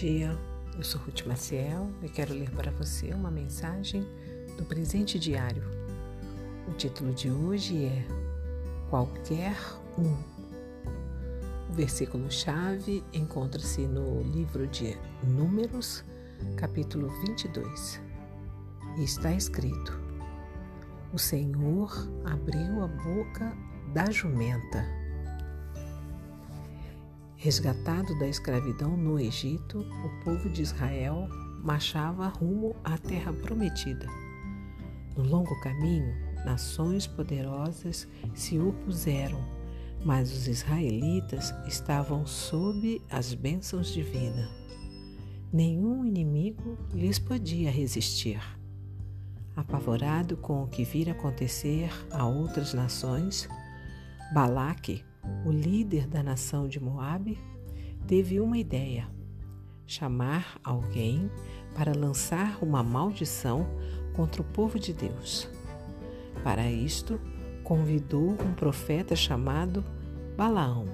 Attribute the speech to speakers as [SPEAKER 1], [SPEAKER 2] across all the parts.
[SPEAKER 1] dia, eu sou Ruth Maciel e quero ler para você uma mensagem do presente diário. O título de hoje é Qualquer um. O versículo-chave encontra-se no livro de Números, capítulo 22. E está escrito: O Senhor abriu a boca da jumenta Resgatado da escravidão no Egito, o povo de Israel marchava rumo à terra prometida. No longo caminho, nações poderosas se opuseram, mas os israelitas estavam sob as bênçãos divinas. Nenhum inimigo lhes podia resistir. Apavorado com o que vira acontecer a outras nações, Balaque, o líder da nação de Moabe, teve uma ideia: chamar alguém para lançar uma maldição contra o povo de Deus. Para isto, convidou um profeta chamado Balaão.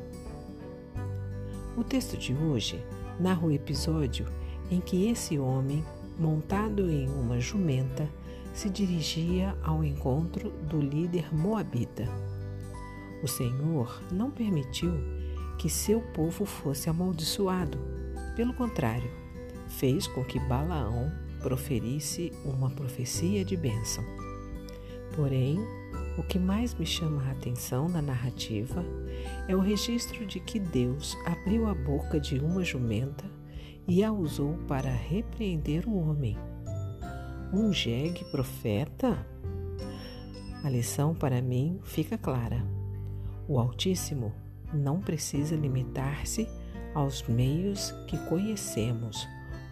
[SPEAKER 1] O texto de hoje narra o episódio em que esse homem, montado em uma jumenta, se dirigia ao encontro do líder moabita. O Senhor não permitiu que seu povo fosse amaldiçoado. Pelo contrário, fez com que Balaão proferisse uma profecia de bênção. Porém, o que mais me chama a atenção na narrativa é o registro de que Deus abriu a boca de uma jumenta e a usou para repreender o homem. Um jegue profeta? A lição para mim fica clara. O Altíssimo não precisa limitar-se aos meios que conhecemos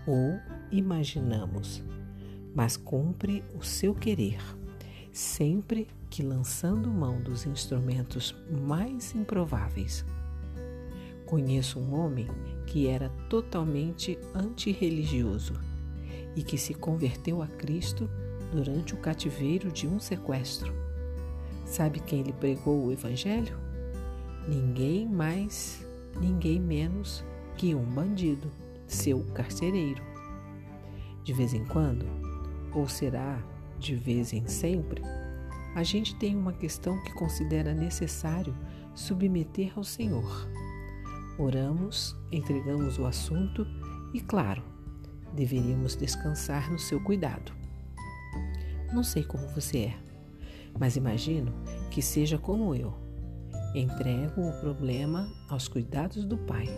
[SPEAKER 1] ou imaginamos, mas cumpre o seu querer, sempre que lançando mão dos instrumentos mais improváveis. Conheço um homem que era totalmente antirreligioso e que se converteu a Cristo durante o cativeiro de um sequestro. Sabe quem lhe pregou o Evangelho? Ninguém mais, ninguém menos que um bandido, seu carcereiro. De vez em quando, ou será de vez em sempre, a gente tem uma questão que considera necessário submeter ao Senhor. Oramos, entregamos o assunto e, claro, deveríamos descansar no seu cuidado. Não sei como você é, mas imagino que seja como eu Entrego o problema aos cuidados do Pai,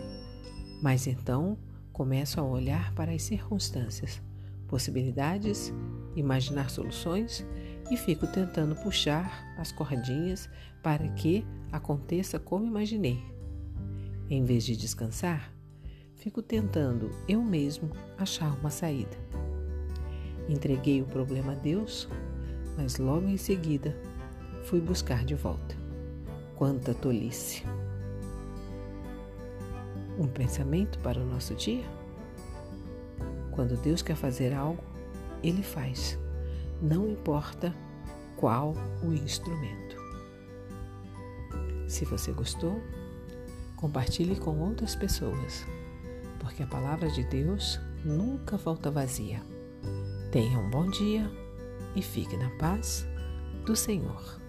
[SPEAKER 1] mas então começo a olhar para as circunstâncias, possibilidades, imaginar soluções e fico tentando puxar as cordinhas para que aconteça como imaginei. Em vez de descansar, fico tentando eu mesmo achar uma saída. Entreguei o problema a Deus, mas logo em seguida fui buscar de volta. Quanta tolice! Um pensamento para o nosso dia? Quando Deus quer fazer algo, Ele faz, não importa qual o instrumento. Se você gostou, compartilhe com outras pessoas, porque a palavra de Deus nunca volta vazia. Tenha um bom dia e fique na paz do Senhor.